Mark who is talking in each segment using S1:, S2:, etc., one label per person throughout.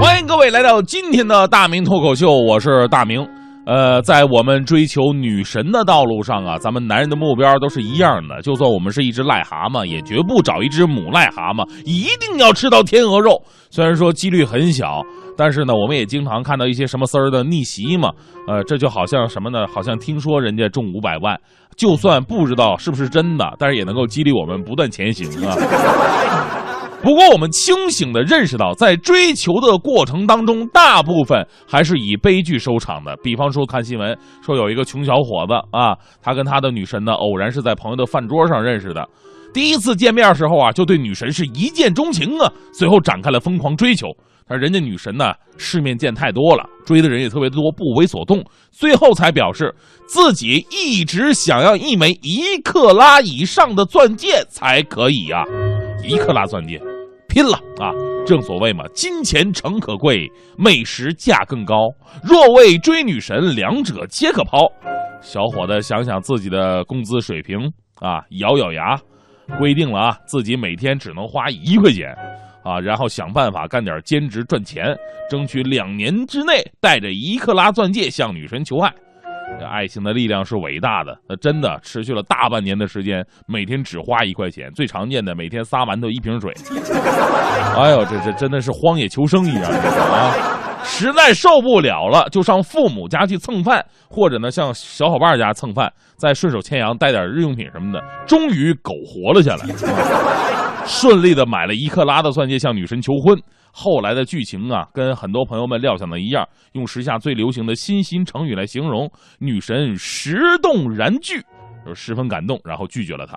S1: 欢迎各位来到今天的大明脱口秀，我是大明。呃，在我们追求女神的道路上啊，咱们男人的目标都是一样的。就算我们是一只癞蛤蟆，也绝不找一只母癞蛤蟆，一定要吃到天鹅肉。虽然说几率很小，但是呢，我们也经常看到一些什么丝儿的逆袭嘛。呃，这就好像什么呢？好像听说人家中五百万，就算不知道是不是真的，但是也能够激励我们不断前行啊。不过，我们清醒地认识到，在追求的过程当中，大部分还是以悲剧收场的。比方说，看新闻说有一个穷小伙子啊，他跟他的女神呢，偶然是在朋友的饭桌上认识的。第一次见面时候啊，就对女神是一见钟情啊，随后展开了疯狂追求。但人家女神呢，世面见太多了，追的人也特别多，不为所动，最后才表示自己一直想要一枚一克拉以上的钻戒才可以呀，一克拉钻戒。拼了啊！正所谓嘛，金钱诚可贵，美食价更高。若为追女神，两者皆可抛。小伙子想想自己的工资水平啊，咬咬牙，规定了啊，自己每天只能花一块钱啊，然后想办法干点兼职赚钱，争取两年之内带着一克拉钻戒向女神求爱。爱情的力量是伟大的，那真的持续了大半年的时间，每天只花一块钱，最常见的每天仨馒头一瓶水。哎呦，这这真的是荒野求生一样啊！实在受不了了，就上父母家去蹭饭，或者呢上小伙伴家蹭饭，再顺手牵羊带点日用品什么的，终于苟活了下来，顺利的买了一克拉的钻戒向女神求婚。后来的剧情啊，跟很多朋友们料想的一样，用时下最流行的新兴成语来形容，女神十动然拒，就十分感动，然后拒绝了他。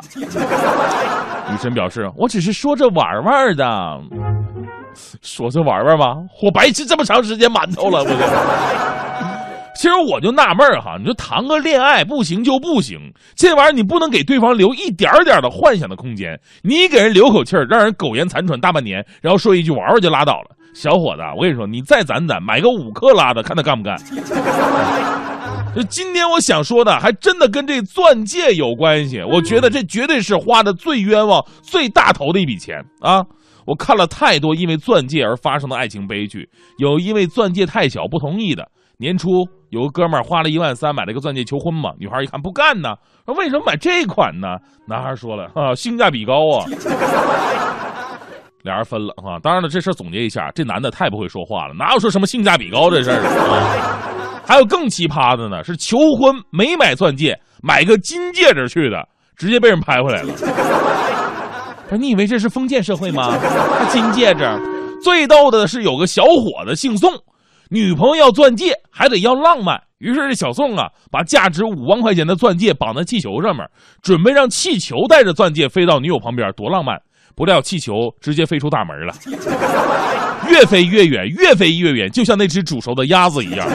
S1: 女神表示：“我只是说着玩玩的，说着玩玩吧？我白吃这么长时间馒头了，我。”其实我就纳闷哈，你说谈个恋爱不行就不行，这玩意儿你不能给对方留一点点的幻想的空间，你给人留口气儿，让人苟延残喘大半年，然后说一句玩玩就拉倒了。小伙子，我跟你说，你再攒攒，买个五克拉的，看他干不干。就今天我想说的，还真的跟这钻戒有关系。我觉得这绝对是花的最冤枉、最大头的一笔钱啊！我看了太多因为钻戒而发生的爱情悲剧，有因为钻戒太小不同意的。年初有个哥们儿花了一万三买了个钻戒求婚嘛，女孩一看不干呢，说为什么买这款呢？男孩说了啊，性价比高啊。俩人分了啊。当然了，这事儿总结一下，这男的太不会说话了，哪有说什么性价比高这事儿啊？还有更奇葩的呢，是求婚没买钻戒，买个金戒指去的，直接被人拍回来了。说你以为这是封建社会吗？金戒指，最逗的是有个小伙子姓宋。女朋友要钻戒，还得要浪漫。于是这小宋啊，把价值五万块钱的钻戒绑在气球上面，准备让气球带着钻戒飞到女友旁边，多浪漫！不料气球直接飞出大门了，越飞越远，越飞越远，就像那只煮熟的鸭子一样。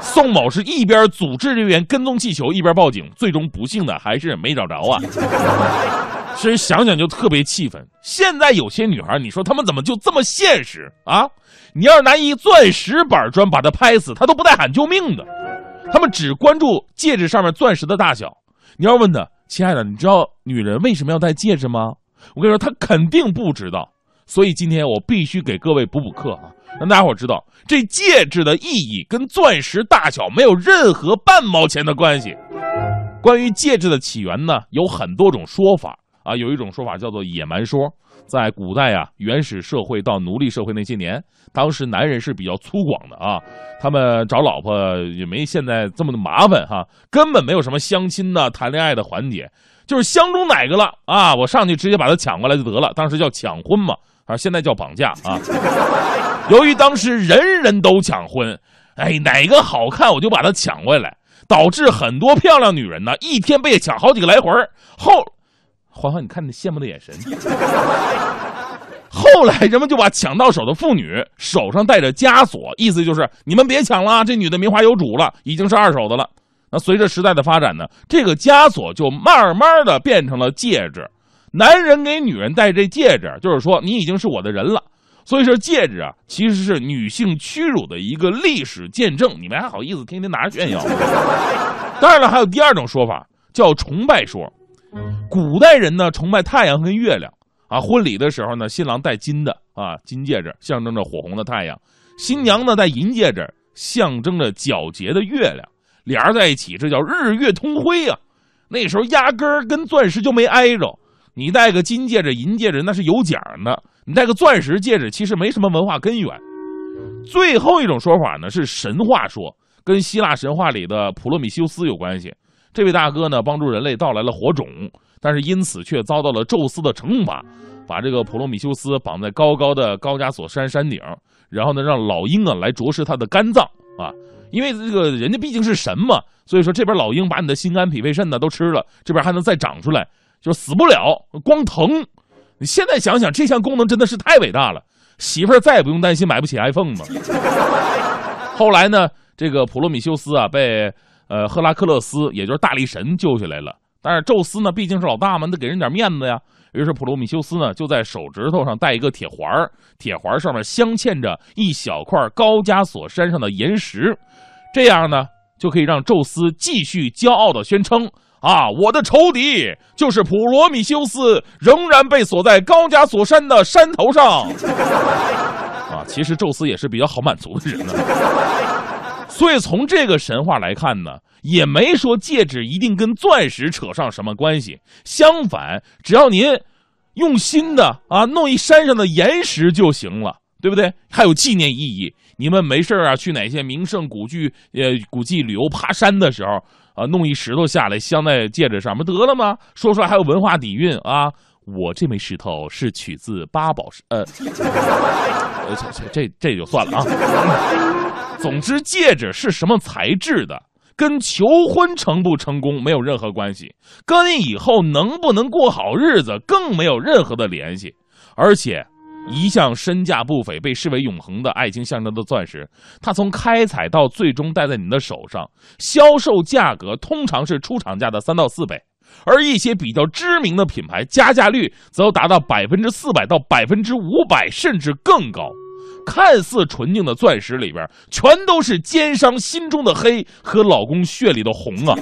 S1: 宋某是一边组织人员跟踪气球，一边报警，最终不幸的还是没找着啊。其实想想就特别气愤。现在有些女孩，你说她们怎么就这么现实啊？你要是拿一钻石板砖把她拍死，她都不带喊救命的。她们只关注戒指上面钻石的大小。你要问她，亲爱的，你知道女人为什么要戴戒指吗？我跟你说，她肯定不知道。所以今天我必须给各位补补课啊，让大家伙知道这戒指的意义跟钻石大小没有任何半毛钱的关系。关于戒指的起源呢，有很多种说法。啊，有一种说法叫做野蛮说，在古代啊，原始社会到奴隶社会那些年，当时男人是比较粗犷的啊，他们找老婆也没现在这么的麻烦哈，根本没有什么相亲的、谈恋爱的环节，就是相中哪个了啊，我上去直接把他抢过来就得了，当时叫抢婚嘛，啊，现在叫绑架啊。由于当时人人都抢婚，哎，哪个好看我就把他抢过来，导致很多漂亮女人呢，一天被抢好几个来回后。欢欢，你看你羡慕的眼神。后来人们就把抢到手的妇女手上戴着枷锁，意思就是你们别抢了，这女的名花有主了，已经是二手的了。那随着时代的发展呢，这个枷锁就慢慢的变成了戒指。男人给女人戴这戒指，就是说你已经是我的人了。所以说戒指啊，其实是女性屈辱的一个历史见证。你们还好意思天天拿着炫耀？当然了，还有第二种说法，叫崇拜说。古代人呢崇拜太阳跟月亮啊，婚礼的时候呢，新郎戴金的啊金戒指，象征着火红的太阳；新娘呢戴银戒指，象征着皎洁的月亮。俩人在一起，这叫日月同辉呀。那时候压根儿跟钻石就没挨着。你戴个金戒指、银戒指那是有奖的，你戴个钻石戒指其实没什么文化根源。最后一种说法呢是神话说，跟希腊神话里的普罗米修斯有关系。这位大哥呢帮助人类盗来了火种，但是因此却遭到了宙斯的惩罚，把这个普罗米修斯绑在高高的高加索山山顶，然后呢让老鹰啊来啄食他的肝脏啊，因为这个人家毕竟是神嘛，所以说这边老鹰把你的心肝脾肺肾呢都吃了，这边还能再长出来。就死不了，光疼。你现在想想，这项功能真的是太伟大了。媳妇再也不用担心买不起 iPhone 了。后来呢，这个普罗米修斯啊，被呃赫拉克勒斯，也就是大力神救下来了。但是宙斯呢，毕竟是老大嘛，得给人点面子呀。于是普罗米修斯呢，就在手指头上戴一个铁环铁环上面镶嵌着一小块高加索山上的岩石，这样呢，就可以让宙斯继续骄傲的宣称。啊，我的仇敌就是普罗米修斯，仍然被锁在高加索山的山头上。啊，其实宙斯也是比较好满足的人呢。所以从这个神话来看呢，也没说戒指一定跟钻石扯上什么关系。相反，只要您用心的啊，弄一山上的岩石就行了，对不对？还有纪念意义。你们没事啊，去哪些名胜古迹、呃古迹旅游爬山的时候。啊，弄一石头下来镶在戒指上，不得了吗？说出来还有文化底蕴啊！我这枚石头是取自八宝石，呃，这这这就算了啊。总之，戒指是什么材质的，跟求婚成不成功没有任何关系，跟以后能不能过好日子更没有任何的联系，而且。一向身价不菲、被视为永恒的爱情象征的钻石，它从开采到最终戴在你的手上，销售价格通常是出厂价的三到四倍，而一些比较知名的品牌加价率则达到百分之四百到百分之五百，甚至更高。看似纯净的钻石里边，全都是奸商心中的黑和老公血里的红啊！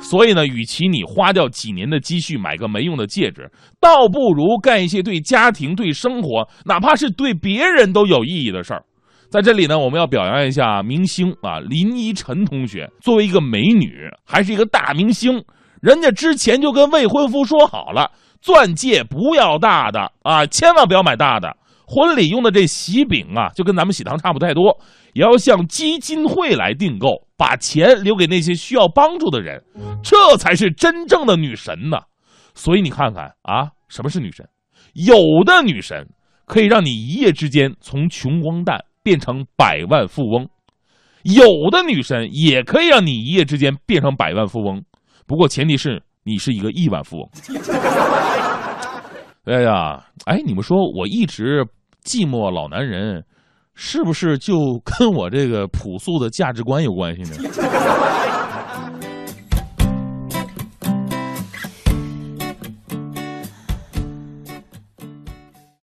S1: 所以呢，与其你花掉几年的积蓄买个没用的戒指，倒不如干一些对家庭、对生活，哪怕是对别人都有意义的事儿。在这里呢，我们要表扬一下明星啊，林依晨同学。作为一个美女，还是一个大明星，人家之前就跟未婚夫说好了，钻戒不要大的啊，千万不要买大的。婚礼用的这喜饼啊，就跟咱们喜糖差不太多，也要向基金会来订购。把钱留给那些需要帮助的人，这才是真正的女神呢。所以你看看啊，什么是女神？有的女神可以让你一夜之间从穷光蛋变成百万富翁，有的女神也可以让你一夜之间变成百万富翁。不过前提是你是一个亿万富翁。哎呀，哎，你们说我一直寂寞老男人。是不是就跟我这个朴素的价值观有关系呢？